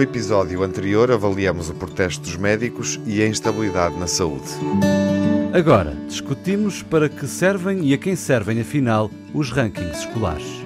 No episódio anterior, avaliamos o protesto dos médicos e a instabilidade na saúde. Agora, discutimos para que servem e a quem servem, afinal, os rankings escolares.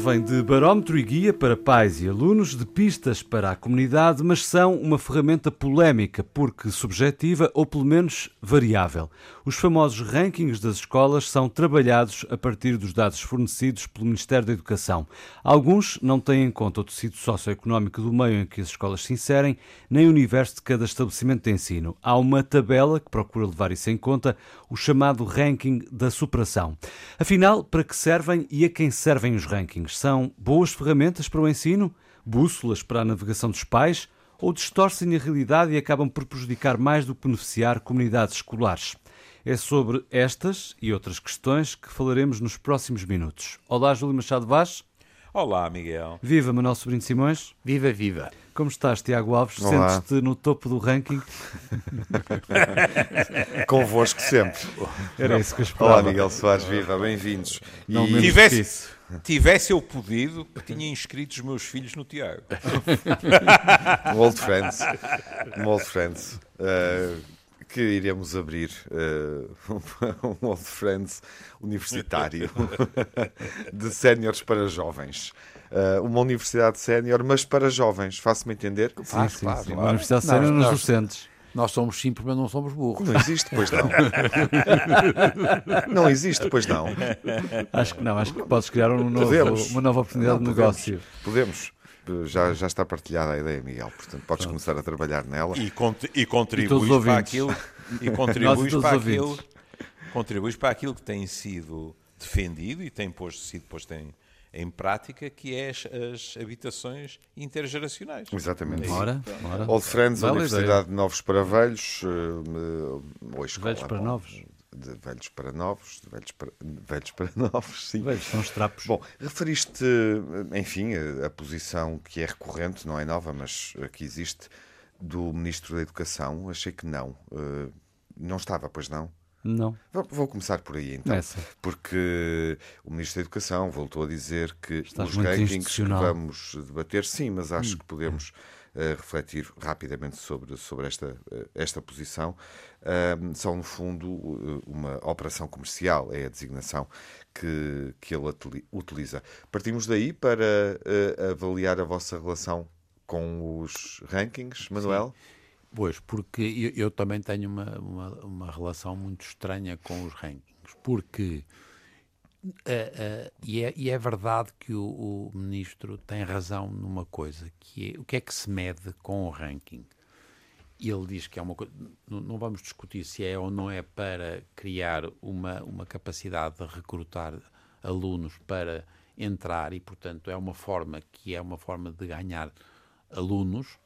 Servem de barómetro e guia para pais e alunos, de pistas para a comunidade, mas são uma ferramenta polémica porque subjetiva ou pelo menos variável. Os famosos rankings das escolas são trabalhados a partir dos dados fornecidos pelo Ministério da Educação. Alguns não têm em conta o tecido socioeconómico do meio em que as escolas se inserem, nem o universo de cada estabelecimento de ensino. Há uma tabela que procura levar isso em conta, o chamado ranking da superação. Afinal, para que servem e a quem servem os rankings? são boas ferramentas para o ensino, bússolas para a navegação dos pais ou distorcem a realidade e acabam por prejudicar mais do que beneficiar comunidades escolares? É sobre estas e outras questões que falaremos nos próximos minutos. Olá, Júlio Machado Vaz. Olá, Miguel. Viva, Manuel Sobrinho Simões. Viva, viva. Como estás, Tiago Alves? Sentes-te no topo do ranking? Convosco sempre. Era isso que eu esperava. Olá, Miguel Soares, viva, bem-vindos. Não e... tivesse, tivesse eu podido, tinha inscrito os meus filhos no Tiago. um old friends. Um old friends. Uh, que iremos abrir uh, um Old Friends universitário de séniores para jovens. Uh, uma universidade sénior, mas para jovens, faço-me entender? Sim, sim, claro, sim. Claro. Uma universidade sénior nos docentes. Nós somos simples, mas não somos burros. Não existe, pois não. não existe, pois não. Acho que não, acho que podes criar um novo, uma nova oportunidade não, de negócio. Podemos. Já, já está partilhada a ideia, Miguel, portanto podes Pronto. começar a trabalhar nela. E, e contribuis para aquilo e contribuis para aquilo contribuis para aquilo que tem sido defendido e tem posto, sido posto em, em prática, que é as, as habitações intergeracionais. Exatamente. É ora, ora. Old Friends, vale Universidade ideia. de Novos para Velhos, uh, ou escola, Velhos para bom, Novos. De velhos para novos, de velhos para, velhos para novos, sim. Velhos são os trapos. Bom, referiste, enfim, a, a posição que é recorrente, não é nova, mas que existe, do Ministro da Educação. Achei que não. Uh, não estava, pois não? Não. Vou começar por aí então. Essa. Porque o Ministro da Educação voltou a dizer que Estás os rankings que vamos debater, sim, mas acho hum. que podemos uh, refletir rapidamente sobre, sobre esta, uh, esta posição. Uh, são, no fundo, uma operação comercial, é a designação que, que ele utiliza. Partimos daí para avaliar a vossa relação com os rankings, Manuel? Sim. Pois, porque eu, eu também tenho uma, uma, uma, relação muito estranha com os rankings, porque uh, uh, e, é, e, é, verdade que o, o, ministro tem razão numa coisa, que é o que é que se mede com o ranking. Ele diz que é uma coisa, não, não vamos discutir se é ou não é para criar uma, uma capacidade de recrutar alunos para entrar e, portanto, é uma forma que é uma forma de ganhar alunos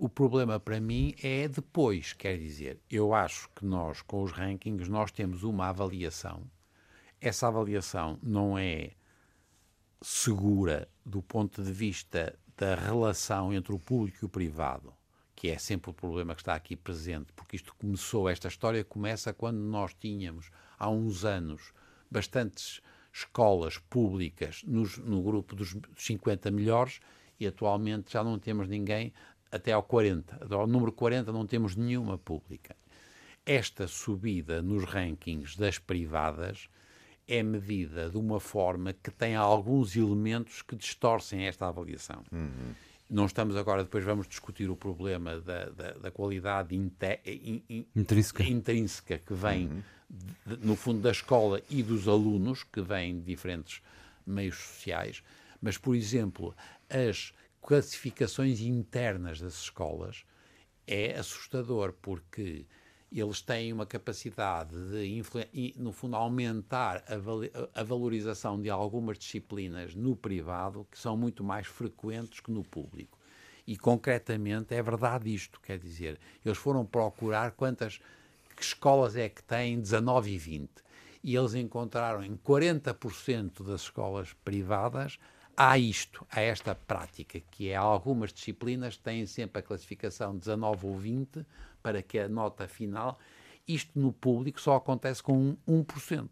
o problema para mim é depois, quer dizer, eu acho que nós, com os rankings, nós temos uma avaliação. Essa avaliação não é segura do ponto de vista da relação entre o público e o privado, que é sempre o problema que está aqui presente, porque isto começou, esta história começa quando nós tínhamos, há uns anos, bastantes escolas públicas nos, no grupo dos 50 melhores e atualmente já não temos ninguém até ao 40. Ao número 40 não temos nenhuma pública. Esta subida nos rankings das privadas é medida de uma forma que tem alguns elementos que distorcem esta avaliação. Uhum. Não estamos agora, depois vamos discutir o problema da, da, da qualidade in, in, intrínseca. intrínseca. que vem, uhum. de, no fundo, da escola e dos alunos, que vêm de diferentes meios sociais. Mas, por exemplo, as classificações internas das escolas é assustador, porque eles têm uma capacidade de, no fundo, aumentar a, valorização de algumas disciplinas no privado que são muito mais frequentes que no público. E, concretamente, é verdade isto, quer dizer, eles foram procurar quantas escolas é que têm 19 e 20. E eles encontraram em 40% das escolas privadas há isto, há esta prática, que é algumas disciplinas têm sempre a classificação 19 ou 20 para que a nota final, isto no público só acontece com 1%.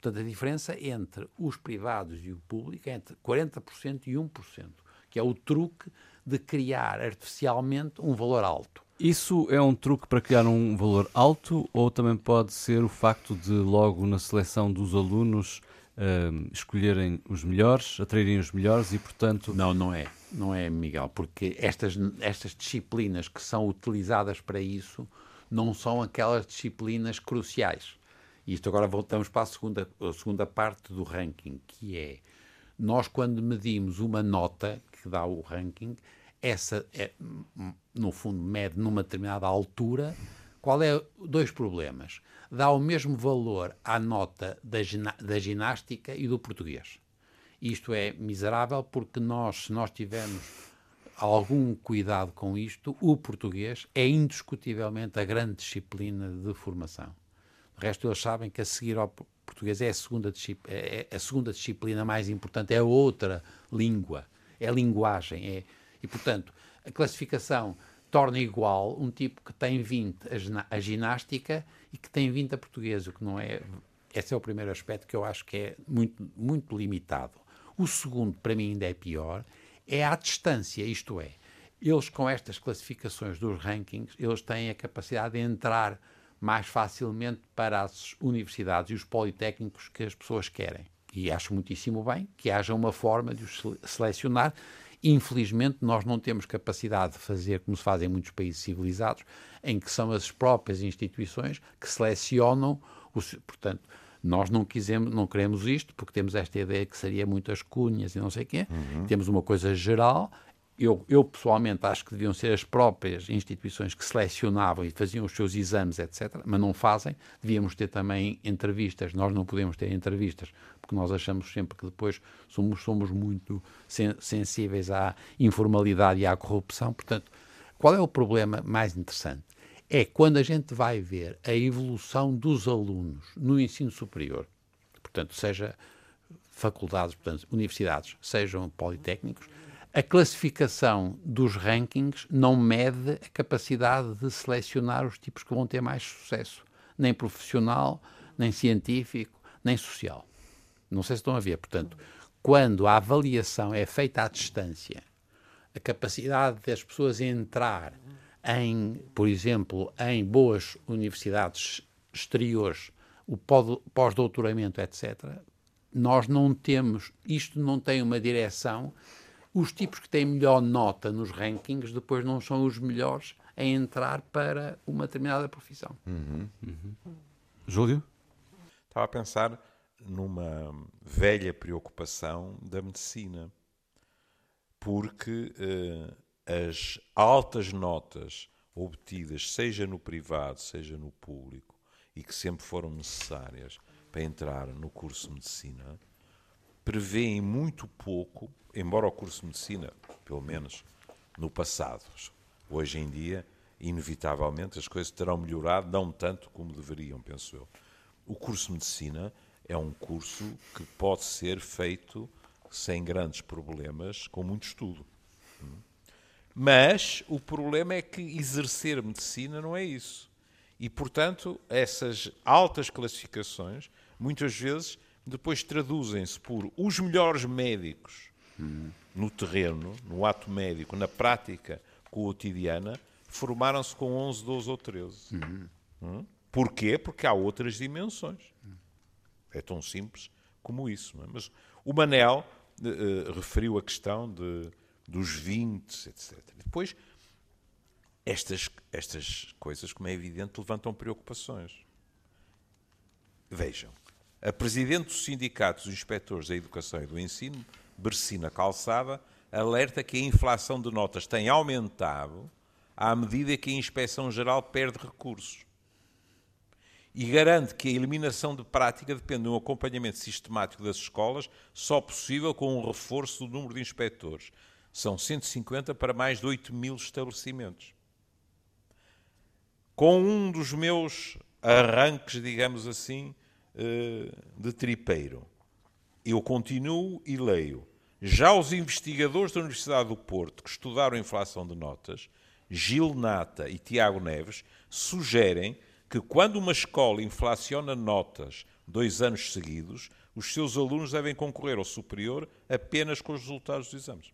Portanto, a diferença entre os privados e o público é entre 40% e 1%, que é o truque de criar artificialmente um valor alto. Isso é um truque para criar um valor alto ou também pode ser o facto de logo na seleção dos alunos uh, escolherem os melhores, atraírem os melhores e, portanto. Não, não é. Não é, Miguel, porque estas, estas disciplinas que são utilizadas para isso não são aquelas disciplinas cruciais. E isto agora voltamos para a segunda, a segunda parte do ranking, que é nós, quando medimos uma nota que dá o ranking, essa, é, no fundo, mede numa determinada altura. Qual é dois problemas? Dá o mesmo valor à nota da, da ginástica e do português. Isto é miserável porque nós, se nós tivermos algum cuidado com isto, o português é indiscutivelmente a grande disciplina de formação. O resto eles sabem que a seguir ao português é a segunda, é, é a segunda disciplina mais importante, é outra língua, é linguagem. É, e, portanto, a classificação torna igual um tipo que tem 20 a ginástica e que tem 20 a português, o que não é. Esse é o primeiro aspecto que eu acho que é muito, muito limitado. O segundo, para mim, ainda é pior, é a distância, isto é, eles com estas classificações dos rankings, eles têm a capacidade de entrar mais facilmente para as universidades e os politécnicos que as pessoas querem. E acho muitíssimo bem que haja uma forma de os selecionar. Infelizmente, nós não temos capacidade de fazer como se faz em muitos países civilizados, em que são as próprias instituições que selecionam, os, portanto, nós não quisemos, não queremos isto, porque temos esta ideia que seria muitas cunhas e não sei o quê. Uhum. Temos uma coisa geral. Eu, eu, pessoalmente acho que deviam ser as próprias instituições que selecionavam e faziam os seus exames, etc., mas não fazem. Devíamos ter também entrevistas. Nós não podemos ter entrevistas, porque nós achamos sempre que depois somos, somos muito sen sensíveis à informalidade e à corrupção. Portanto, qual é o problema mais interessante? é quando a gente vai ver a evolução dos alunos no ensino superior, portanto, seja faculdades, portanto, universidades, sejam politécnicos, a classificação dos rankings não mede a capacidade de selecionar os tipos que vão ter mais sucesso, nem profissional, nem científico, nem social. Não sei se estão a ver. Portanto, quando a avaliação é feita à distância, a capacidade das pessoas entrar em, por exemplo, em boas universidades exteriores, o pós-doutoramento, etc., nós não temos, isto não tem uma direção. Os tipos que têm melhor nota nos rankings depois não são os melhores a entrar para uma determinada profissão. Uhum. Uhum. Júlio? Estava a pensar numa velha preocupação da medicina, porque uh, as altas notas obtidas, seja no privado, seja no público, e que sempre foram necessárias para entrar no curso de medicina, prevêem muito pouco, embora o curso de medicina, pelo menos no passado, hoje em dia, inevitavelmente as coisas terão melhorado, não tanto como deveriam, penso eu. O curso de medicina é um curso que pode ser feito sem grandes problemas, com muito estudo. Mas o problema é que exercer medicina não é isso. E, portanto, essas altas classificações, muitas vezes, depois traduzem-se por os melhores médicos no terreno, no ato médico, na prática cotidiana, formaram-se com 11, 12 ou 13. Uhum. Hum? Porquê? Porque há outras dimensões. É tão simples como isso. É? Mas o Manel uh, referiu a questão de dos 20, etc. Depois, estas, estas coisas, como é evidente, levantam preocupações. Vejam, a Presidente do Sindicato dos Inspectores da Educação e do Ensino, Bercina Calçada, alerta que a inflação de notas tem aumentado à medida que a Inspeção Geral perde recursos. E garante que a eliminação de prática depende de um acompanhamento sistemático das escolas, só possível com um reforço do número de inspectores. São 150 para mais de 8 mil estabelecimentos. Com um dos meus arranques, digamos assim, eh, de tripeiro, eu continuo e leio. Já os investigadores da Universidade do Porto, que estudaram a inflação de notas, Gil Nata e Tiago Neves, sugerem que quando uma escola inflaciona notas dois anos seguidos, os seus alunos devem concorrer ao superior apenas com os resultados dos exames.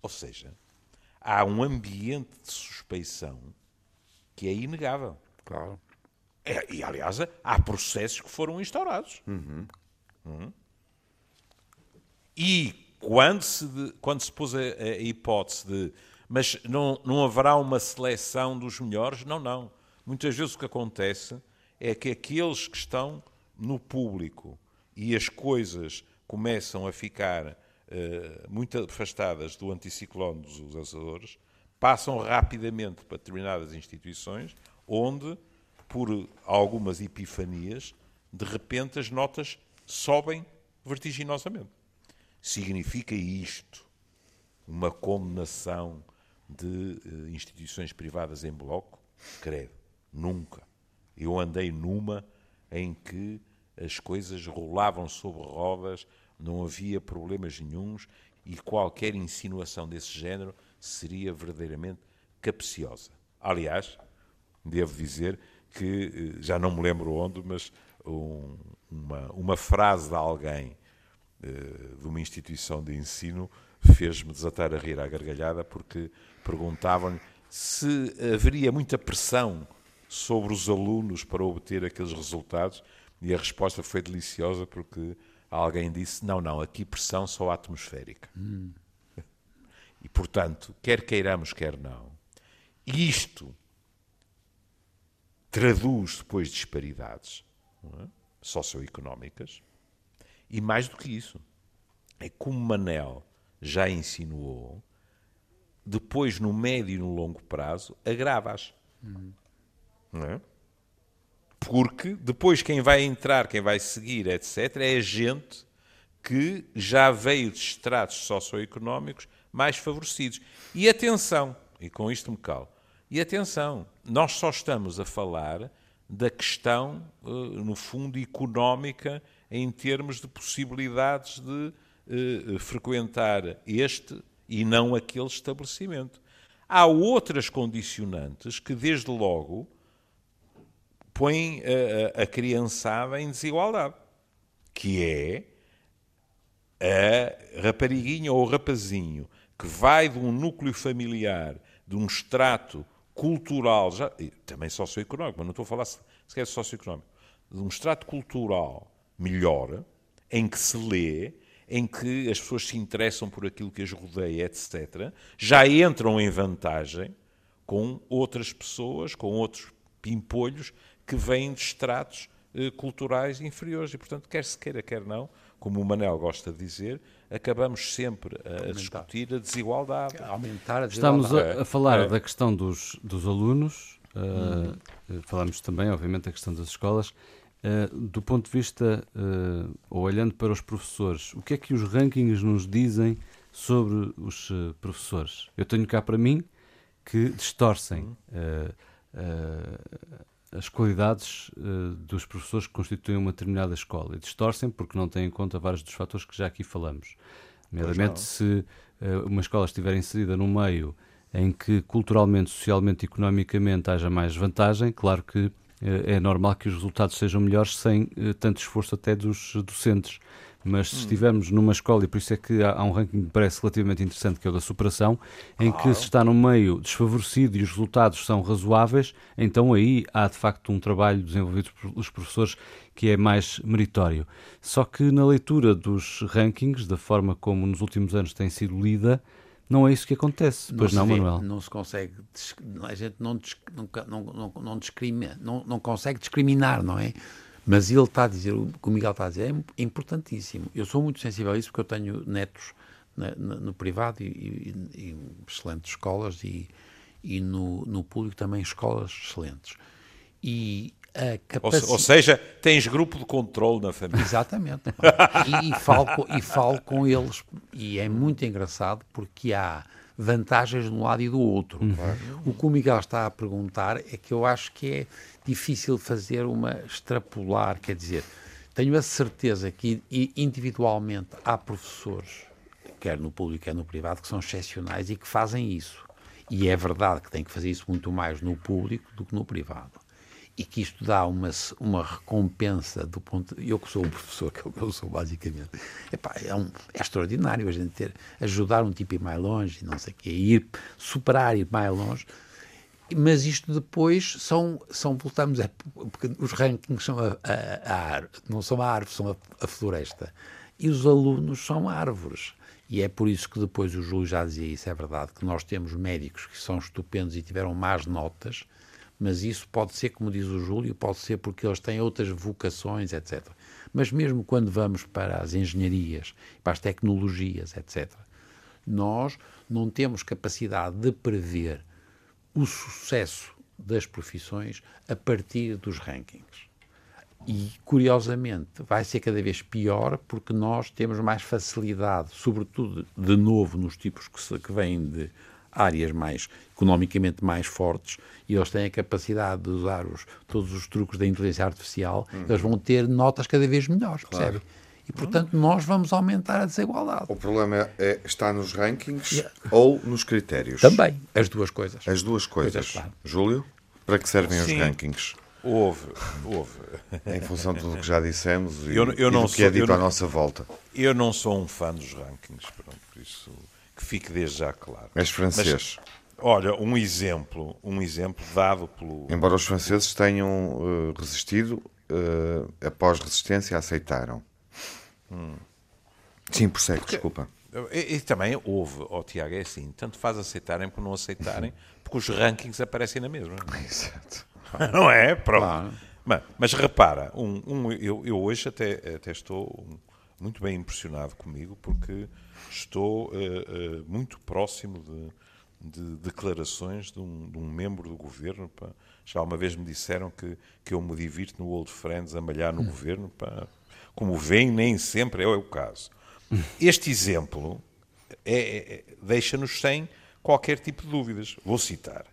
Ou seja, há um ambiente de suspeição que é inegável. Claro. É, e, aliás, há processos que foram instaurados. Uhum. Uhum. E quando se, de, quando se pôs a, a, hipótese de mas não, não haverá uma seleção dos melhores? Não, não. Muitas vezes o que acontece é que aqueles que estão no público e as coisas começam a ficar uh, muito afastadas do anticiclone dos usadores, passam rapidamente para determinadas instituições onde, por algumas epifanias, de repente as notas sobem vertiginosamente. Significa isto uma condenação de uh, instituições privadas em bloco? Credo. Nunca. Eu andei numa em que as coisas rolavam sobre rodas, não havia problemas nenhums e qualquer insinuação desse género seria verdadeiramente capciosa. Aliás, devo dizer que, eh, já não me lembro onde, mas um, uma, uma frase de alguém uh, de uma instituição de ensino fez-me desatar a rir à gargalhada porque perguntavam-lhe se haveria muita pressão sobre os alunos para obter aqueles resultados e a resposta foi deliciosa porque alguém disse: não, não, aqui pressão só atmosférica. Hum. E portanto, quer queiramos, quer não, isto traduz depois disparidades é? socioeconómicas e mais do que isso, é como Manel já insinuou, depois no médio e no longo prazo agrava-as. Hum. É? Porque depois quem vai entrar, quem vai seguir, etc., é gente que já veio de estratos socioeconómicos mais favorecidos. E atenção, e com isto me calo, e atenção, nós só estamos a falar da questão, eh, no fundo, económica em termos de possibilidades de eh, frequentar este e não aquele estabelecimento. Há outras condicionantes que, desde logo, põe a, a, criançada em desigualdade, que é a rapariguinha ou rapazinho que vai de um núcleo familiar, de um extrato cultural, já, também socioeconómico, mas não estou a falar sequer socioeconómico, de um extrato cultural melhor, em que se lê, em que as pessoas se interessam por aquilo que as rodeia, etc., já entram em vantagem com outras pessoas, com outros pimpolhos que vêm de estratos eh, culturais inferiores. E, portanto, quer se queira, quer não, como o Manel gosta de dizer, acabamos sempre a, a discutir a desigualdade. Aumentar a desigualdade. Estamos a, a falar é. da questão dos, dos alunos, uh, falamos também, obviamente, da questão das escolas. Uh, do ponto de vista, uh, ou olhando para os professores, o que é que os rankings nos dizem sobre os uh, professores? Eu tenho cá para mim que distorcem as qualidades uh, dos professores que constituem uma determinada escola. E distorcem porque não têm em conta vários dos fatores que já aqui falamos. Nomeadamente, se uh, uma escola estiver inserida num meio em que culturalmente, socialmente e economicamente haja mais vantagem, claro que uh, é normal que os resultados sejam melhores sem tanto esforço até dos docentes mas se hum. estivermos numa escola, e por isso é que há, há, um ranking que parece relativamente interessante, que é o da superação, em que se está no meio desfavorecido e os resultados são razoáveis, então aí há de facto um trabalho desenvolvido pelos professores que é mais meritório. Só que na leitura dos rankings, da forma como nos últimos anos tem sido lida, não é isso que acontece, pois não, não Manuel? Não se consegue, a gente não, não, não, não, discrimina, não, não consegue discriminar, não é? Mas ele está a dizer, o que o Miguel está a dizer é importantíssimo. Eu sou muito sensível a isso porque eu tenho netos na, na, no privado e, e, e, excelentes escolas e, e no, no público também escolas excelentes. E Capaci... Ou, seja, tens grupo de controle na família. Exatamente. e, e, falo e falo com eles, e é muito engraçado porque há vantagens de um lado e do outro. Uhum. O que o Miguel está a perguntar é que eu acho que é difícil fazer uma extrapolar, quer dizer, tenho a certeza que individualmente há professores, quer no público, quer no privado, que são excepcionais e que fazem isso. E é verdade que tem que fazer isso muito mais no público do que no privado e que isto dá uma, uma recompensa do ponto eu que sou o professor que eu sou basicamente. Epá, é, um, é extraordinário a gente ter ajudar um tipo a ir mais longe não sei o quê, ir superar ir mais longe. Mas isto depois são são voltamos a, porque os rankings são a, a, a não são a árvore são a floresta. E os alunos são árvores. E é por isso que depois o Júlio já dizia isso, é verdade, que nós temos médicos que são estupendos e tiveram más notas, mas isso pode ser, como diz o Júlio, pode ser porque eles têm outras vocações, etc. Mas mesmo quando vamos para as engenharias, para as tecnologias, etc., nós não temos capacidade de prever o sucesso das profissões a partir dos rankings. E, curiosamente, vai ser cada vez pior porque nós temos mais facilidade, sobretudo, de novo, nos tipos que, se, que vêm de áreas mais economicamente mais fortes e eles têm a capacidade de usar os, todos os truques da inteligência artificial, uhum. eles vão ter notas cada vez melhores, claro. percebe? E, portanto, nós vamos aumentar a desigualdade. O problema é, é está nos rankings yeah. ou nos critérios? Também, as duas coisas. As duas coisas. coisas claro. Júlio, para que servem Sim. os rankings? Houve, houve. Em função de tudo o que já dissemos e, eu, eu e do que é dito à nossa volta. Eu não sou um fã dos rankings, pronto, por isso que fique desde já claro. És francês. Mas, olha, um exemplo, um exemplo dado pelo... Embora os franceses tenham uh, resistido, uh, após resistência aceitaram. Hum. Sim, prossegue, porque, desculpa. E, e, também houve, oh, Tiago, é assim, tanto faz aceitarem por não aceitarem, porque os rankings aparecem na mesma. Exato. Não é? Pronto. Claro. Mas, mas, repara, um, um, eu, eu, hoje até, até estou muito bem impressionado comigo, porque estou uh, uh, muito próximo de, de declarações de um, de um, membro do governo. Pá. Já uma vez me disseram que, que eu me divirto no Old Friends a malhar no hum. governo. Pá. Como vem, nem sempre é o caso. Este exemplo é, é, é, deixa-nos sem qualquer tipo de dúvidas. Vou citar.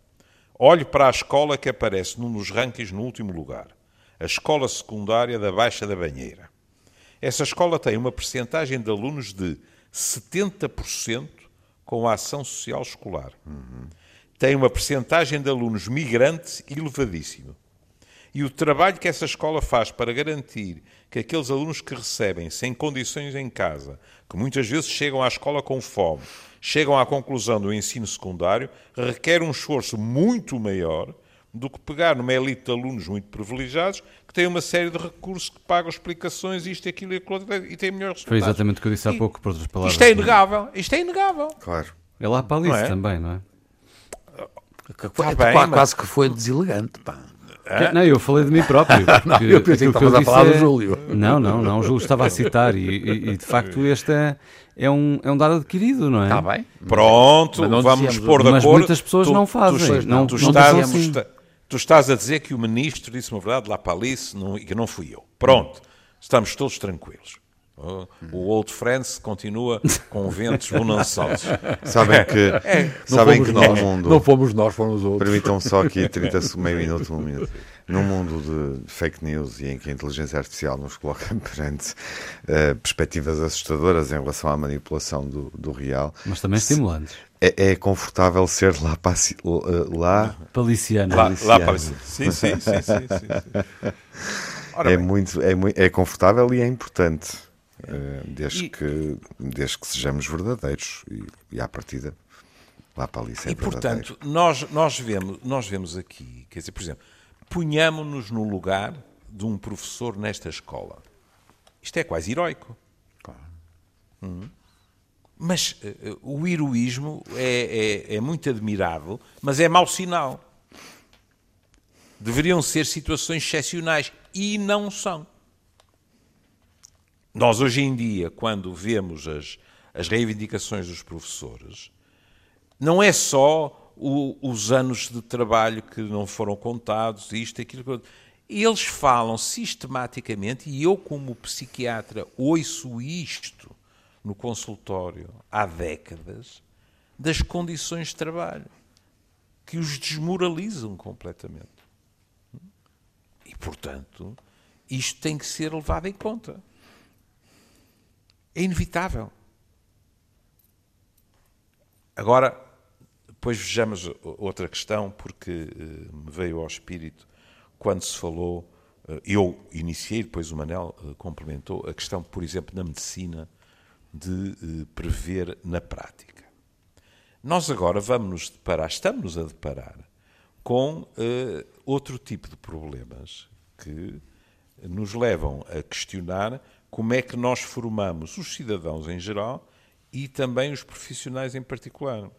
Olhe para a escola que aparece num dos rankings no último lugar. A escola secundária da Baixa da Banheira. Essa escola tem uma percentagem de alunos de 70% com a ação social escolar. Uhum. Tem uma percentagem de alunos migrantes elevadíssima. E o trabalho que essa escola faz para garantir que aqueles alunos que recebem sem condições em casa, que muitas vezes chegam à escola com fome, chegam à conclusão do ensino secundário, requer um esforço muito maior do que pegar numa elite de alunos muito privilegiados que têm uma série de recursos que pagam explicações, isto, aquilo e aquilo e têm melhores resultados. Foi exatamente o que eu disse há pouco, por outras palavras. Isto é inegável. Isto é inegável. Claro. É lá para Alice é? também, não é? Tá bem, quase mas... que foi deselegante, pá. É? Não, eu falei de mim próprio. não, eu pensei que estavas a falar é... do Júlio. Não, não, não, o Júlio estava a citar e, e, e de facto este é, é, um, é um dado adquirido, não é? Está bem. Pronto, vamos pôr de acordo. Mas muitas pessoas tu, não fazem. Tu, não, tu, não estás, tu estás a dizer que o ministro disse uma verdade lá para Alice não, e que não fui eu. Pronto, estamos todos tranquilos. O Old Friends continua com ventos bonançosos. Sabem que, é, sabem que nós, no mundo. Não fomos nós, fomos os outros. Permitam só aqui 30, meio minuto, um minuto. Num mundo de fake news e em que a inteligência artificial nos coloca perante uh, perspectivas assustadoras em relação à manipulação do, do real. Mas também estimulantes. É, é confortável ser lá, paci, lá paliciano. Lá, lá paliciano. Sim, sim, sim. sim, sim, É, muito, é, é confortável e é importante. Eh, desde, e, que, desde que sejamos verdadeiros e, e à partida lá para ali ser E portanto, nós, nós, vemos, nós vemos aqui, quer dizer, por exemplo, ponhamos-nos no lugar de um professor nesta escola. Isto é quase heroico. Claro. Hum. Mas uh, o heroísmo é, é, é muito admirável, mas é mau sinal. Deveriam ser situações excepcionais e não são. Nós, hoje em dia, quando vemos as, as reivindicações dos professores, não é só o, os anos de trabalho que não foram contados, isto, aquilo. eles falam sistematicamente, e eu, como psiquiatra, ouço isto no consultório há décadas, das condições de trabalho que os desmoralizam completamente. E, portanto, isto tem que ser levado em conta. É inevitável. Agora, depois vejamos outra questão, porque uh, me veio ao espírito quando se falou, uh, eu iniciei, depois o Manel uh, complementou, a questão, por exemplo, na medicina, de prever na prática. Nós agora vamos nos deparar, estamos a deparar com outro tipo de problemas que nos levam a questionar como é que nós formamos os cidadãos em geral e também os profissionais em particular.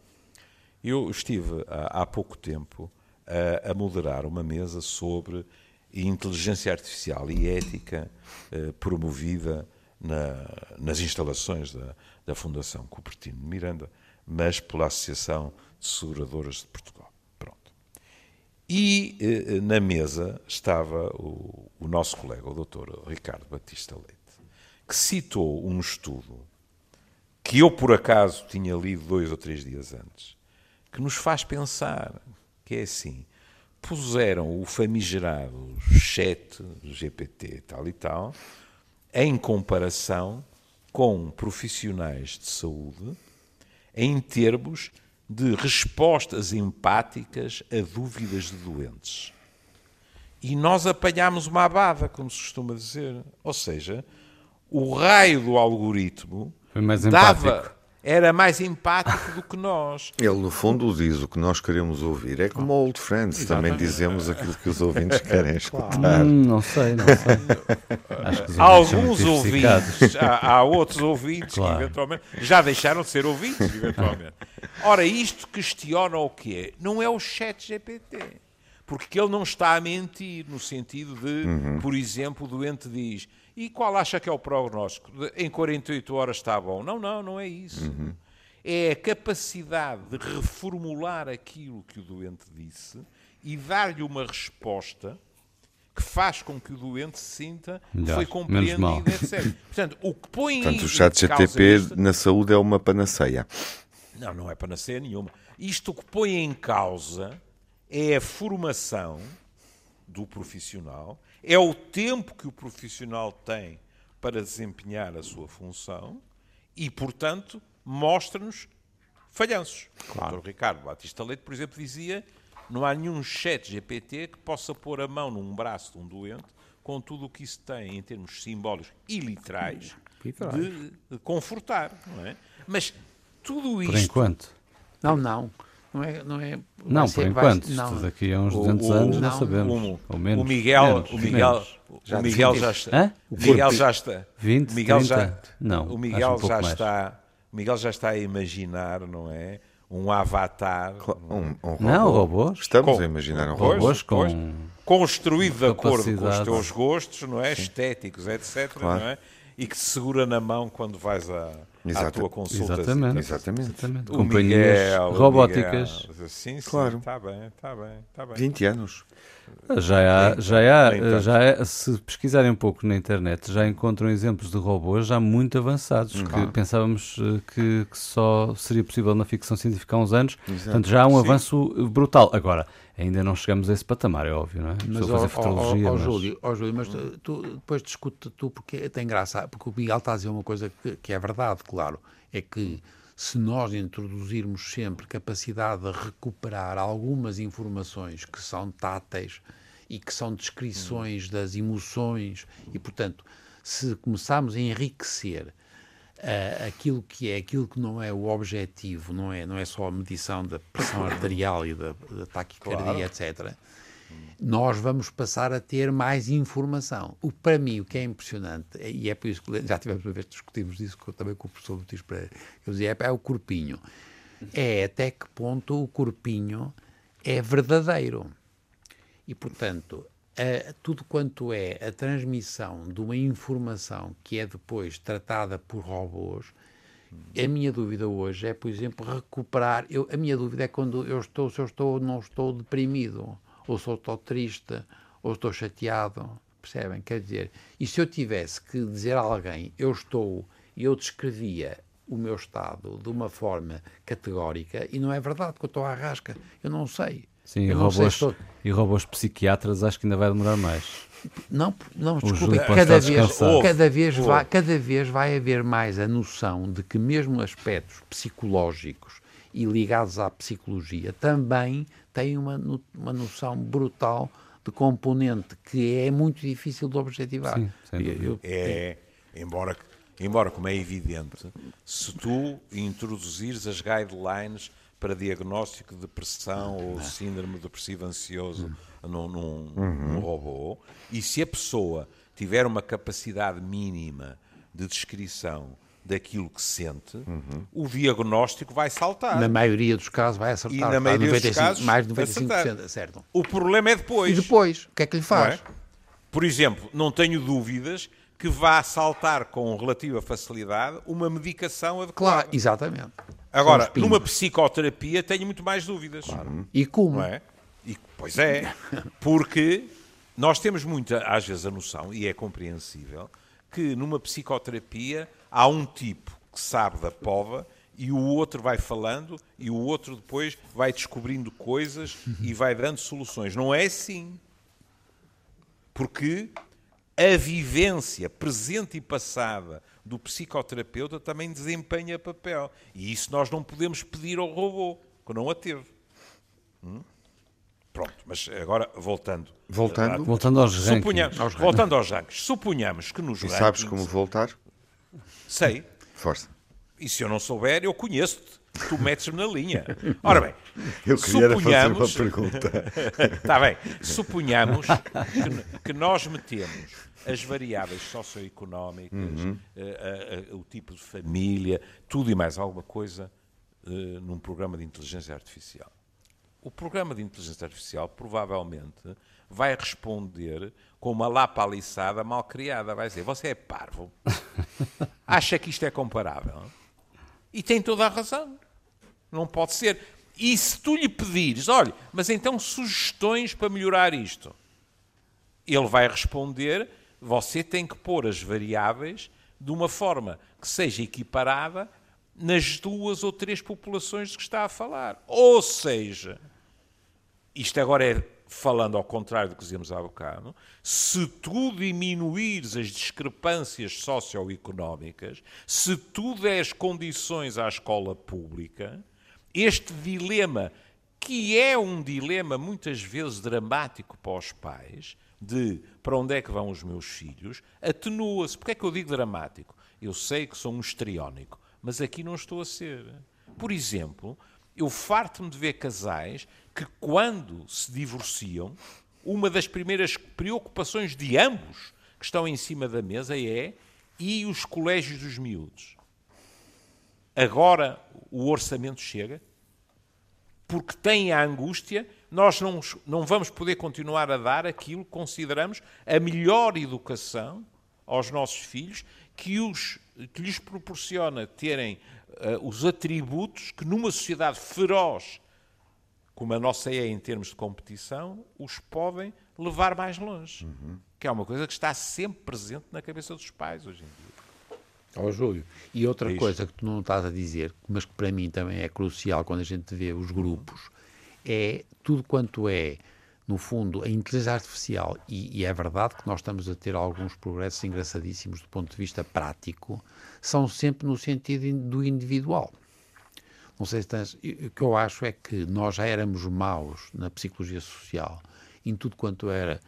Eu estive há, pouco tempo a, a, moderar uma mesa sobre inteligência artificial e ética eh, promovida na, nas instalações da, da Fundação Cupertino Miranda, mas pela Associação de Seguradoras de Portugal. Pronto. E eh, na mesa estava o, o nosso colega, o doutor Ricardo Batista Leite que citou um estudo que eu, por acaso, tinha lido dois ou três dias antes, que nos faz pensar que é assim. Puseram o famigerado chat GPT tal e tal em comparação com profissionais de saúde em termos de respostas empáticas a dúvidas de doentes. E nós apanhámos uma abada, como se costuma dizer. Ou seja, o raio do algoritmo dava, era mais empático do que nós. Ele, no fundo, diz o que nós queremos ouvir. É como Old Friends, Exatamente. também dizemos aquilo que os ouvintes querem escutar. Hum, não sei, não sei. há alguns ouvintes, há, há, outros ouvintes claro. que eventualmente já deixaram de ser ouvintes, eventualmente. Ora, isto questiona o que é? Não é o chat GPT. Porque ele não está a mentir, no sentido de, uhum. por exemplo, o doente diz e qual acha que é o prognóstico? Em 48 horas está bom? Não, não, não é isso. Uhum. É a capacidade de reformular aquilo que o doente disse e dar-lhe uma resposta que faz com que o doente se sinta que foi compreendido, etc. Portanto, o que põe Portanto, o chat GTP na saúde é uma panaceia. Não, não é panaceia nenhuma. Isto o que põe em causa é a formação do profissional é o tempo que o profissional tem para desempenhar a sua função e, portanto, mostra-nos falhanços. Claro. O Dr. Ricardo Batista Leite, por exemplo, dizia não há nenhum chat GPT que possa pôr a mão num braço de um doente com tudo o que isso tem em termos simbólicos e literais, de, de confortar, não é? Mas tudo isto... Por enquanto. Não, não. Não é, não é não, por enquanto. Não. daqui a uns 200 o, anos não, não sabemos. O, ou menos. O Miguel, menos, o Miguel, já, o Miguel já está. Hã? O Miguel já está. 20, Miguel 30? Já, não. O Miguel um já está. O Miguel já está a imaginar, não é? Um avatar. Um, um robô. Não, robôs. Estamos com, a imaginar um robô. Robôs com. Construído de acordo com os teus gostos, não é? Sim. Estéticos, etc. Claro. Não é? E que se segura na mão quando vais a Exato. à tua consulta. Exatamente. Exatamente. Exatamente. Companhias Miguel, robóticas. Miguel. Sim, sim, claro. Está bem, está bem, está bem. 20 anos. Já há, já há, já há, se pesquisarem um pouco na internet, já encontram exemplos de robôs já muito avançados, uhum. que pensávamos eh, que, que, só seria possível na ficção científica há uns anos. Exato. Portanto, já há um Sim. avanço brutal. Agora, ainda não chegamos a esse patamar, é óbvio, não é? Mas, ó, ó, ó, mas... Júlio, ó, Júlio, mas tu, depois discute tu, porque tem graça, porque o Miguel está a dizer uma coisa que, que é verdade, claro, é que se nós introduzirmos sempre capacidade de recuperar algumas informações que são táteis e que são descrições das emoções, e portanto, se começarmos a enriquecer uh, aquilo que é, aquilo que não é o objetivo, não é, não é só a medição da pressão arterial e da, da taquicardia, claro. etc nós vamos passar a ter mais informação. O, para mim, o que é impressionante, e é por isso que já tivemos uma vez discutimos isso também com o professor Pereira, eu dizia, é, é o corpinho. É até que ponto o corpinho é verdadeiro. E, portanto, tudo quanto é a transmissão de uma informação que é depois tratada por robôs, a minha dúvida hoje é, por exemplo, recuperar. Eu, a minha dúvida é quando eu estou, se eu estou ou não estou deprimido ou sou estou triste, ou estou chateado, percebem? Quer dizer, e se eu tivesse que dizer a alguém, eu estou, e eu descrevia o meu estado de uma forma categórica, e não é verdade que eu estou à rasca, eu não sei. Sim, e robôs, estou... e robôs psiquiatras acho que ainda vai demorar mais. Não, não desculpe, cada vez, cada, vez vai, cada vez vai haver mais a noção de que mesmo aspectos psicológicos e ligados à psicologia também têm uma, uma noção brutal de componente que é muito difícil de objetivar. Sim, eu, é, embora, embora, como é evidente, se tu introduzires as guidelines para diagnóstico de depressão ou síndrome depressivo ansioso num, num, uhum. num robô, e se a pessoa tiver uma capacidade mínima de descrição daquilo que sente, uhum. o diagnóstico vai saltar. Na maioria dos casos vai acertar. E na maioria 95, dos casos, mais de 95% acertam. O problema é depois. E depois, o que é que lhe faz? É? Por exemplo, não tenho dúvidas que vá saltar com relativa facilidade uma medicação adequada. Claro, exatamente. Agora, numa psicoterapia tenho muito mais dúvidas. Claro. E como? É? E, pois é, porque nós temos muita, às vezes, a noção, e é compreensível, que numa psicoterapia há um tipo que sabe da pova e o outro vai falando e o outro depois vai descobrindo coisas e vai dando soluções. Não é assim. Porque a vivência presente e passada do psicoterapeuta também desempenha papel. E isso nós não podemos pedir ao robô, que não a teve. Hum? Pronto, mas agora voltando. Voltando, voltando aos rankings. Aos voltando aos rankings. Suponhamos que nos e rankings... sabes como voltar? Sei. Força. E se eu não souber, eu conheço-te. Tu metes-me na linha. Ora bem, eu queria suponhamos... fazer uma pergunta. Está bem. Suponhamos que, que nós metemos as variáveis socioeconómicas, uhum. uh, uh, uh, o tipo de família, tudo e mais alguma coisa num programa de inteligência artificial. O programa de inteligência artificial provavelmente vai responder com uma lapa aliçada mal criada. Vai dizer: Você é parvo. Acha que isto é comparável? E tem toda a razão. Não pode ser. E se tu lhe pedires, olha, mas então sugestões para melhorar isto, ele vai responder você tem que pôr as variáveis de uma forma que seja equiparada nas duas ou três populações de que está a falar. Ou seja, isto agora é falando ao contrário do que dizíamos há bocado, se tu diminuires as discrepâncias socioeconómicas, se tu des condições à escola pública, este dilema, que é um dilema muitas vezes dramático para os pais, de para onde é que vão os meus filhos, atenua-se. Porquê é que eu digo dramático? Eu sei que sou um histriónico, mas aqui não estou a ser. Por exemplo, eu farto-me de ver casais que, quando se divorciam, uma das primeiras preocupações de ambos que estão em cima da mesa é e os colégios dos miúdos? Agora o orçamento chega? Porque têm a angústia nós não, não vamos poder continuar a dar aquilo que consideramos a melhor educação aos nossos filhos, que, os, que lhes proporciona terem uh, os atributos que numa sociedade feroz, como a nossa é em termos de competição, os podem levar mais longe. Uhum. Que é uma coisa que está sempre presente na cabeça dos pais hoje em dia. Ó oh, Júlio, e outra é coisa que tu não estás a dizer, mas que para mim também é crucial quando a gente vê os grupos, é tudo quanto é, no fundo, a inteligência artificial, e, e, é verdade que nós estamos a ter alguns progressos engraçadíssimos do ponto de vista prático, são sempre no sentido do individual. Não sei se tens, o que eu acho é que nós já éramos maus na psicologia social, em tudo quanto era,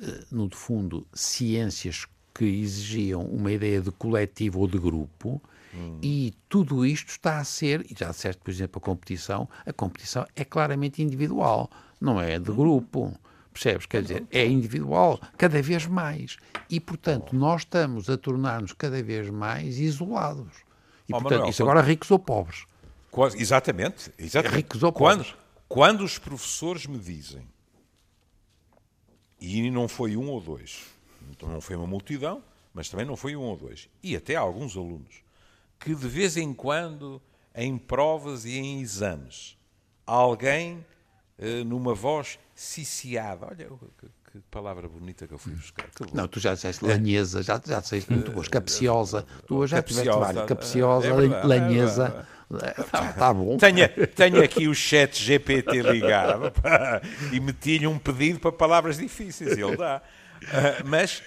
eh, no fundo, ciências que exigiam uma ideia de coletivo ou de grupo, Hum. E tudo isto está a ser, e já disseste, por exemplo, a competição, a competição é claramente individual, não é de grupo. Percebes? Quer dizer, é individual, cada vez mais. E, portanto, nós estamos a tornar-nos cada vez mais isolados. E, oh, portanto, Manuel, isso agora ricos ou pobres. Exatamente. exatamente. Ricos ou pobres. Quando, quando os professores me dizem, e não foi um ou dois, então não foi uma multidão, mas também não foi um ou dois, e até alguns alunos, que de vez em quando, em provas e em exames, alguém, eh, numa voz ciciada, olha, que, palavra bonita que eu fui buscar. Não, tu já disseste lanhesa, já, já disseste muito boas. Capciosa, tu hoje já tiveste várias. Capciosa, é lanhesa. Está tá bom. Tenho, tenho aqui o chat GPT ligado pá, e meti-lhe um pedido para palavras difíceis, ele dá. Uh, mas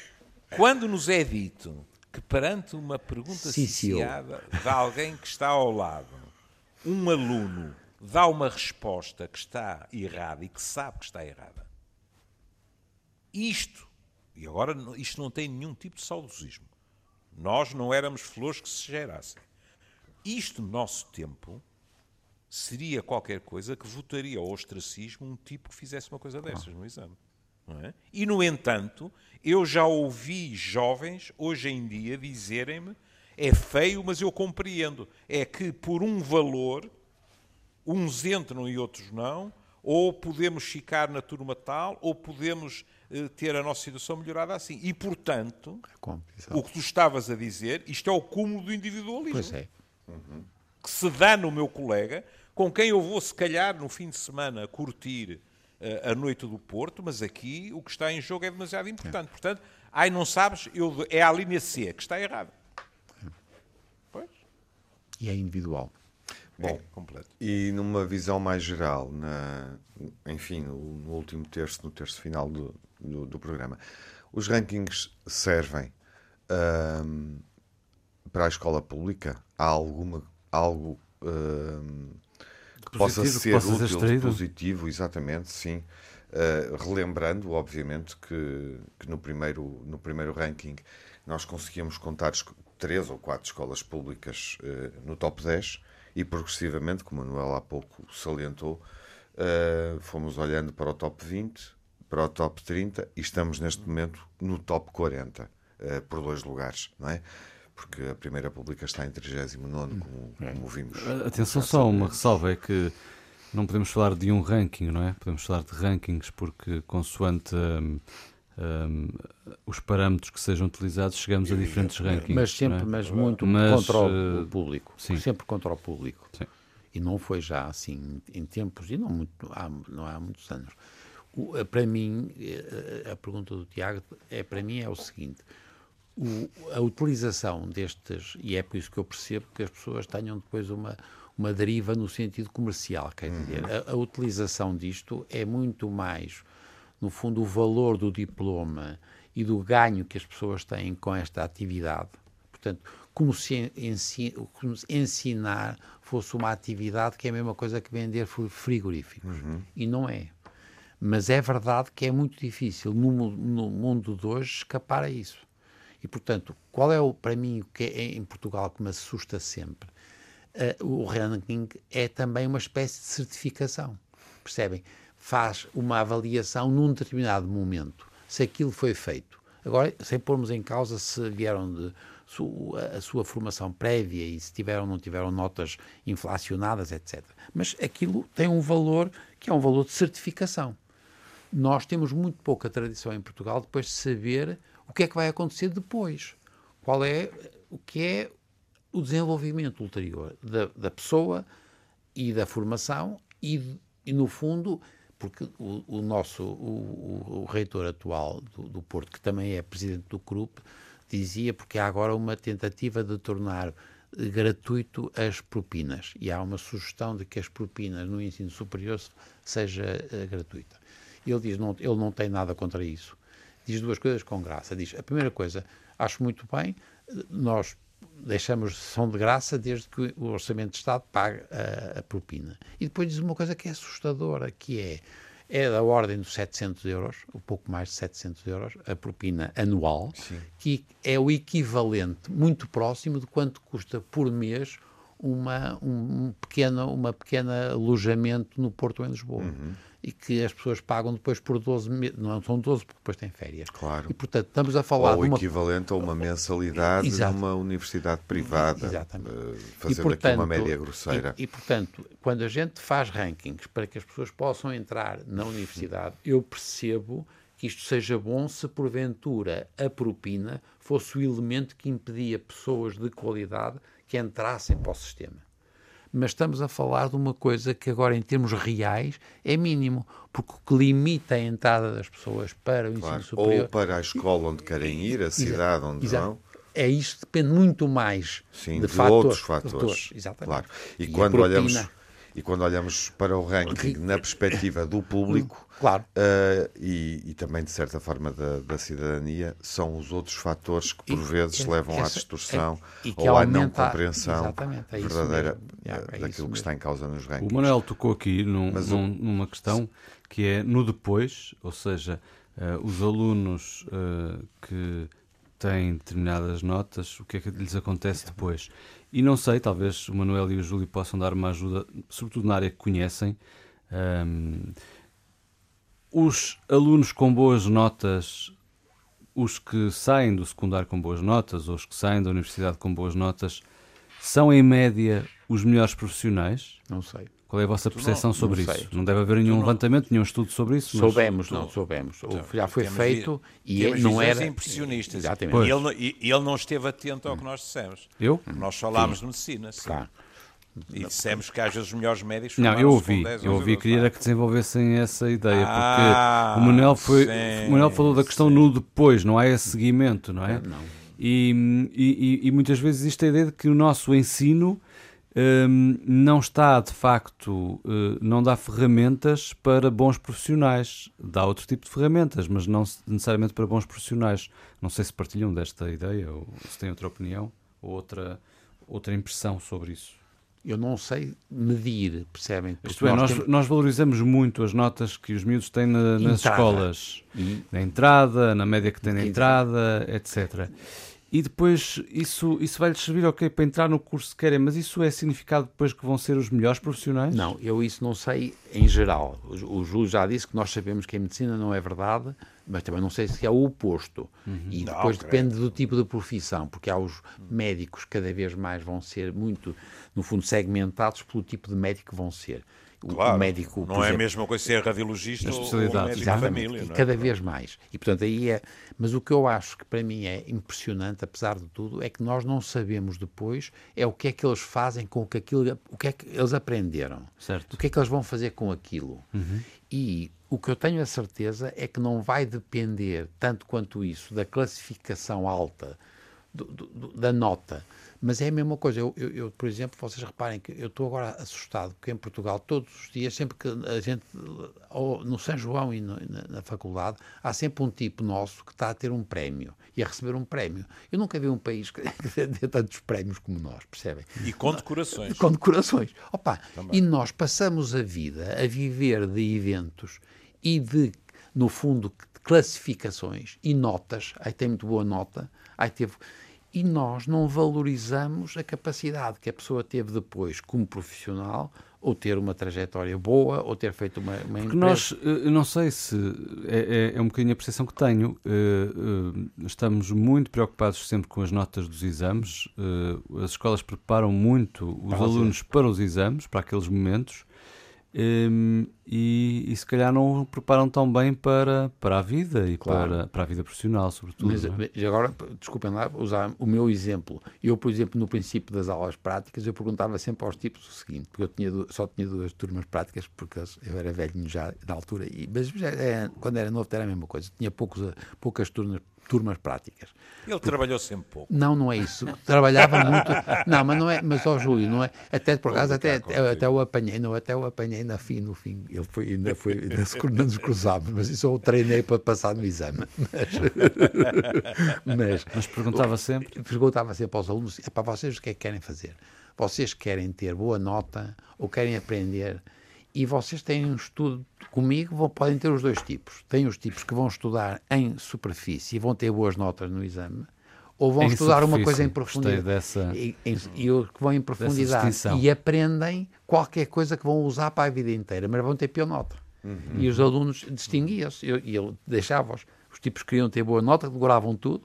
quando nos é dito que perante uma pergunta ciciada de alguém que está ao lado, um aluno dá uma resposta que está errada e que sabe que está errada, isto, e agora isto não tem nenhum tipo de saudosismo, nós não éramos flores que se gerassem. Isto, no nosso tempo, seria qualquer coisa que votaria ao ostracismo um tipo que fizesse uma coisa dessas no exame. É? E, no entanto, eu já ouvi jovens, hoje em dia, dizerem-me é feio, mas eu compreendo. É que, por um valor, uns entram e outros não, ou podemos ficar na turma tal, ou podemos eh, ter a nossa situação melhorada assim. E, portanto, é o que tu estavas a dizer, isto é o cúmulo do individualismo. Pois é. Uhum. Que se dá no meu colega, com quem eu vou, se calhar, no fim de semana, curtir a noite do Porto, mas aqui o que está em jogo é demasiado importante. É. Portanto, ai, não sabes, eu, é a linha C que está errada. É. Pois. E é individual. Bom, é completo. e numa visão mais geral, na, enfim, no, no último terço, no terço final do, do, do programa, os rankings servem um, para a escola pública? Há alguma, algo um, que possa ser útil, ser positivo, exatamente, sim. Uh, relembrando, obviamente, que, que, no, primeiro, no primeiro ranking nós conseguíamos contar três ou quatro escolas públicas uh, no top 10 e progressivamente, como o Manuel há pouco salientou, uh, fomos olhando para o top 20, para o top 30 e estamos neste momento no top 40, uh, por dois lugares, não é? Porque a primeira pública está em 39, como, é. como vimos. Atenção, só uma ressalva: é que não podemos falar de um ranking, não é? Podemos falar de rankings, porque consoante. Um, um, os parâmetros que sejam utilizados, chegamos a diferentes rankings. Mas sempre, é? mas muito mas, contra o eh, público. Sim. Sempre contra o público. Sim. E não foi já assim em tempos, e não, muito, há, não há muitos anos. O, eh, para mim, eh, a pergunta do Tiago é para mim é o seguinte: o, a utilização destes, e é por isso que eu percebo que as pessoas tenham depois uma, uma deriva no sentido comercial, quer dizer, uhum. a, a utilização disto é muito mais no fundo, o valor do diploma e do ganho que as pessoas têm com esta atividade. Portanto, como se, como se ensinar fosse uma atividade que é a mesma coisa que vender frigoríficos. Uhum. E não é. Mas é verdade que é muito difícil no, no, mundo de hoje escapar a isso. E, portanto, qual é o, para mim o que é em Portugal que me assusta sempre? Uh, o ranking é também uma espécie de certificação. Percebem? faz uma avaliação num determinado momento, se aquilo foi feito. Agora, sem pormos em causa se vieram de a sua formação prévia e se tiveram ou não tiveram notas inflacionadas, etc. Mas aquilo tem um valor que é um valor de certificação. Nós temos muito pouca tradição em Portugal depois de saber o que é que vai acontecer depois. Qual é o que é o desenvolvimento ulterior da, da pessoa e da formação e, e no fundo, porque o, o nosso, o, o, reitor atual do, do, Porto, que também é presidente do CRUP, dizia porque há agora uma tentativa de tornar gratuito as propinas e há uma sugestão de que as propinas no ensino superior seja uh, gratuita. Ele diz não, ele não tem nada contra isso. Diz duas coisas com graça. Diz a primeira coisa, acho muito bem, nós deixamos são de graça desde que o Orçamento de Estado pague a, a, propina. E depois diz uma coisa que é assustadora, que é, é da ordem dos 700 euros, um pouco mais de 700 euros, a propina anual, Sim. que é o equivalente, muito próximo de quanto custa por mês uma, um pequeno, uma pequena alojamento no Porto em Lisboa. Uhum e que as pessoas pagam depois por 12 meses, não são 12 porque depois têm férias. Claro. E portanto estamos a falar Ou o uma... equivalente a uma mensalidade Exato. numa universidade privada, Exatamente. Uh, fazendo e, portanto, aqui uma média grosseira. E, e, portanto, quando a gente faz rankings para que as pessoas possam entrar na universidade, eu percebo que isto seja bom se porventura a propina fosse o elemento que impedia pessoas de qualidade que entrassem para o sistema. Mas estamos a falar de uma coisa que agora, em termos reais, é mínimo, porque o que limita a entrada das pessoas para o ensino claro. superior... Ou para a escola onde querem ir, a cidade onde Exato. vão é isso depende muito mais Sim, de, de fatores, outros fatores. fatores exatamente. Claro. E, e quando olhamos e quando olhamos para o ranking na perspectiva do público claro. Uh, e, e, também, de certa forma, da, da, cidadania, são os outros fatores que, por e, vezes, levam essa, à distorção é, ou à não compreensão é verdadeira é, é daquilo que está em causa nos rankings. O Manuel tocou aqui num, num, numa questão que é no depois, ou seja, uh, os alunos uh, que têm determinadas notas, o que é que lhes acontece depois? E não sei, talvez o Manuel e o Júlio possam dar uma ajuda, sobretudo na área que conhecem. Um, os alunos com boas notas, os que saem do secundário com boas notas, ou os que saem da universidade com boas notas, são em média os melhores profissionais? Não sei. Qual é a vossa percepção não, sobre não isso? Não deve haver nenhum levantamento, nenhum estudo sobre isso? Mas... Soubemos, não, soubemos. Então, já foi feito e é- não era. impressionistas. Exatamente. E ele, e ele, não esteve atento ao que nós dissemos. Eu? Nós falámos sim. de medicina. Sim. Claro. E dissemos que às vezes os melhores médicos Não, eu ouvi, 10, eu ouvi, queria que desenvolvessem essa ideia, ah, porque o Manuel, foi, sim, o Manuel falou da questão sim. no depois, não há esse seguimento, não é? Não. E, e, e, muitas vezes existe a ideia de que o nosso ensino um, não está de facto, uh, não dá ferramentas para bons profissionais. Dá outro tipo de ferramentas, mas não necessariamente para bons profissionais. Não sei se partilham desta ideia ou se têm outra opinião ou outra, outra impressão sobre isso. Eu não sei medir, percebem? Isto é, nós, temos... nós, valorizamos muito as notas que os miúdos têm na, nas escolas. E... Na entrada, na média que têm na entrada, etc e depois isso, isso vai-lhes servir, ok, para entrar no curso que querem, mas isso é significado depois que vão ser os melhores profissionais? Não, eu isso não sei em geral. O, o Júlio já disse que nós sabemos que a medicina não é verdade, mas também não sei se é o oposto. Uhum. E depois não, depende do tipo de profissão, porque há os médicos cada vez mais vão ser muito, no fundo, segmentados pelo tipo de médico que vão ser claro, o médico. Não é a mesma coisa ser radiologista ou médico de família. Não é? Cada vez mais. E portanto aí é. Mas o que eu acho que para mim é impressionante, apesar de tudo, é que nós não sabemos depois é o que é que eles fazem com que aquilo, o que é que eles aprenderam. Certo. O que é que eles vão fazer com aquilo. Uhum. E o que eu tenho a certeza é que não vai depender tanto quanto isso da classificação alta do, do, da nota mas é a mesma coisa. Eu, eu, eu, por exemplo, vocês reparem que eu estou agora assustado, porque em Portugal, todos os dias, sempre que a gente, ou no São João e no, na, na, faculdade, há sempre um tipo nosso que está a ter um prémio e a receber um prémio. Eu nunca vi um país que dê tantos prémios como nós, percebem? E com decorações. Com decorações. Opa, e nós passamos a vida a viver de eventos e de, no fundo, classificações e notas. Aí tem muito boa nota. Aí teve e nós não valorizamos a capacidade que a pessoa teve depois como profissional ou ter uma trajetória boa ou ter feito uma, uma Porque nós, eh, eu não sei se é, é, é, um bocadinho a percepção que tenho, uh, uh, estamos muito preocupados sempre com as notas dos exames, as escolas preparam muito os para alunos para os exames, para aqueles momentos, um, e, e, se calhar não preparam tão bem para, para a vida e claro. para, para a vida profissional, sobretudo. Mas, é? agora, desculpem lá, usar o meu exemplo. Eu, por exemplo, no princípio das aulas práticas, eu perguntava sempre aos tipos o seguinte, porque eu tinha, só tinha duas turmas práticas, porque eu era velhinho já na altura, e, mas já, é, quando era novo era a mesma coisa, tinha poucos, poucas turmas turmas práticas. Ele Porque... trabalhou sempre pouco. Não, não é isso. Trabalhava muito. Não, mas não é, mas ó Júlio, não é. Até por acaso até, até, até o apanhei, não, até o apanhei na fim, no fim. Ele foi, ainda foi, ainda se, não nos cruzámos, mas isso eu treinei para passar no exame. Mas, mas, mas perguntava sempre? Perguntava sempre aos alunos, é para vocês o que é que querem fazer? Vocês querem ter boa nota ou querem aprender? E vocês têm um estudo comigo, vão, podem ter os dois tipos. Tem os tipos que vão estudar em superfície e vão ter boas notas no exame, ou vão em estudar uma coisa em profundidade. Dessa, e, em, e que vão em profundidade e aprendem qualquer coisa que vão usar para a vida inteira, mas vão ter pior nota. Uhum. E os alunos distinguiam-se, e ele deixava-os. Os tipos que queriam ter boa nota, decoravam tudo,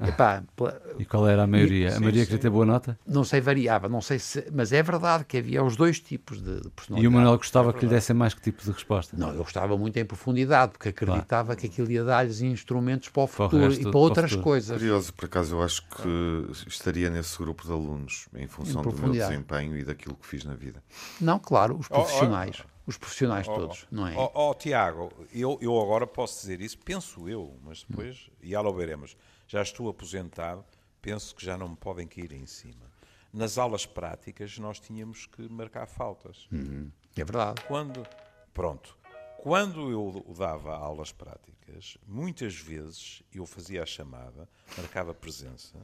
Epá, pela, e qual era a maioria? Sim, a maioria sim. queria ter boa nota? Não sei, variava, não sei se. Mas é verdade que havia os dois tipos de, de personalidade. E o Manuel gostava é que lhe dessem mais que tipo de resposta? Não, eu gostava muito em profundidade, porque acreditava claro. que aquilo ia dar-lhes instrumentos para o futuro para o resto, e para outras para coisas. Curioso, por acaso, eu acho que estaria nesse grupo de alunos, em função em do meu desempenho e daquilo que fiz na vida. Não, claro, os profissionais. Oh, oh os profissionais oh, todos, não é? Ó oh, oh, Tiago, eu, eu agora posso dizer isso, penso eu, mas depois, hum. e já lo veremos já estou aposentado, penso que já não me podem cair em cima. Nas aulas práticas nós tínhamos que marcar faltas. Uhum. É verdade. Quando, pronto, quando eu dava aulas práticas, muitas vezes eu fazia a chamada, marcava presença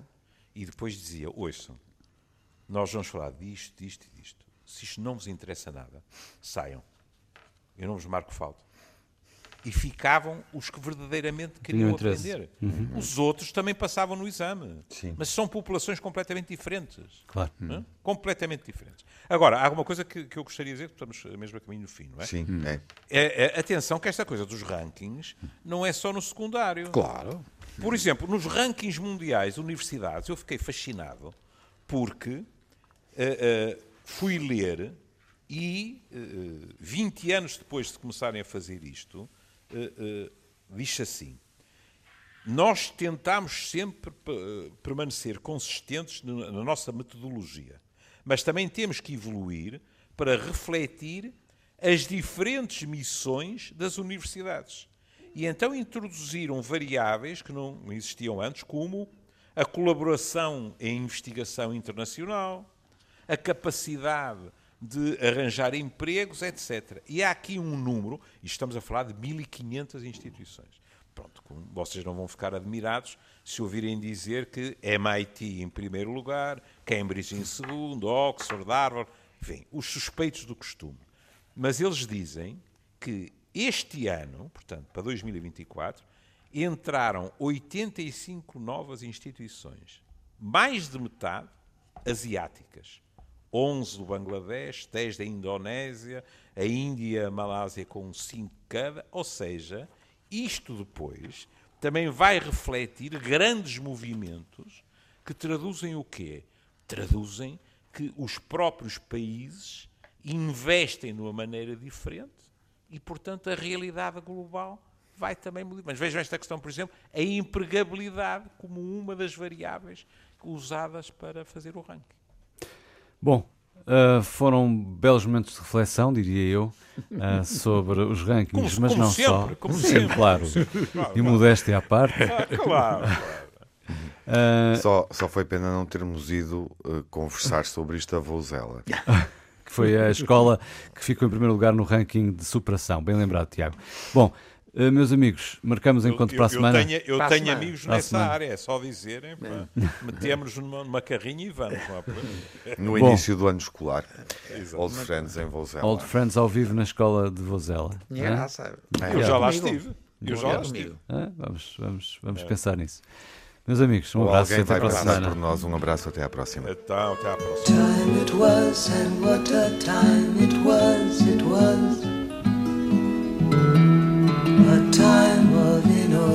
e depois dizia: Ouçam, nós vamos falar disto, disto e disto. Se isto não vos interessa nada, saiam. Eu não vos marco falta e ficavam os que verdadeiramente queriam aprender. Uhum. Os outros também passavam no exame, Sim. mas são populações completamente diferentes. Claro. Uhum. Completamente diferentes. Agora, há alguma coisa que, que eu gostaria de dizer, que estamos mesmo a caminho do fim, não é? Sim. Uhum. É. É, é, atenção que esta coisa dos rankings não é só no secundário. Claro. Por exemplo, nos rankings mundiais, universidades, eu fiquei fascinado porque uh, uh, fui ler e uh, eh, 20 anos depois de começarem a fazer isto, uh, diz assim: Nós tentamos sempre uh, permanecer consistentes na nossa metodologia, mas também temos que evoluir para refletir as diferentes missões das universidades. E então introduziram variáveis que não existiam antes, como a colaboração em investigação internacional, a capacidade de arranjar empregos, etc. E há aqui um número, e estamos a falar de 1.500 instituições. Pronto, vocês não vão ficar admirados se ouvirem dizer que MIT em primeiro lugar, Cambridge em segundo, Oxford, Harvard, enfim, os suspeitos do costume. Mas eles dizem que este ano, portanto, para 2024, entraram 85 novas instituições, mais de metade asiáticas. 11 do Bangladesh, 10 da Indonésia, a Índia, a Malásia com 5 cada, ou seja, isto depois também vai refletir grandes movimentos que traduzem o quê? Traduzem que os próprios países investem de uma maneira diferente e, portanto, a realidade global vai também mudar. Mas vejam esta questão, por exemplo, a empregabilidade como uma das variáveis usadas para fazer o ranking. Bom, uh, foram belos momentos de reflexão, diria eu, uh, sobre os rankings, como, mas como não sempre, só. Como sempre, claro. E modéstia à parte. Ah, claro. Uh, só, só foi pena não termos ido uh, conversar sobre isto a Vouzela. que foi a escola que ficou em primeiro lugar no ranking de superação. Bem lembrado, Tiago. Bom, Uh, meus amigos, marcamos encontro eu, para a semana. Eu tenho, eu tenho semana. amigos para nessa área, é só dizerem, metemos numa, numa carrinha e vamos. No Bom, início do ano escolar, Old Friends em Vozela. Old Friends ao vivo na escola de Vozela. É? Eu já lá estive. Eu já lá estive. vamos vamos, vamos é. pensar nisso. Meus amigos, um Ou abraço até a próxima por nós, um abraço até à próxima. Então, até à próxima.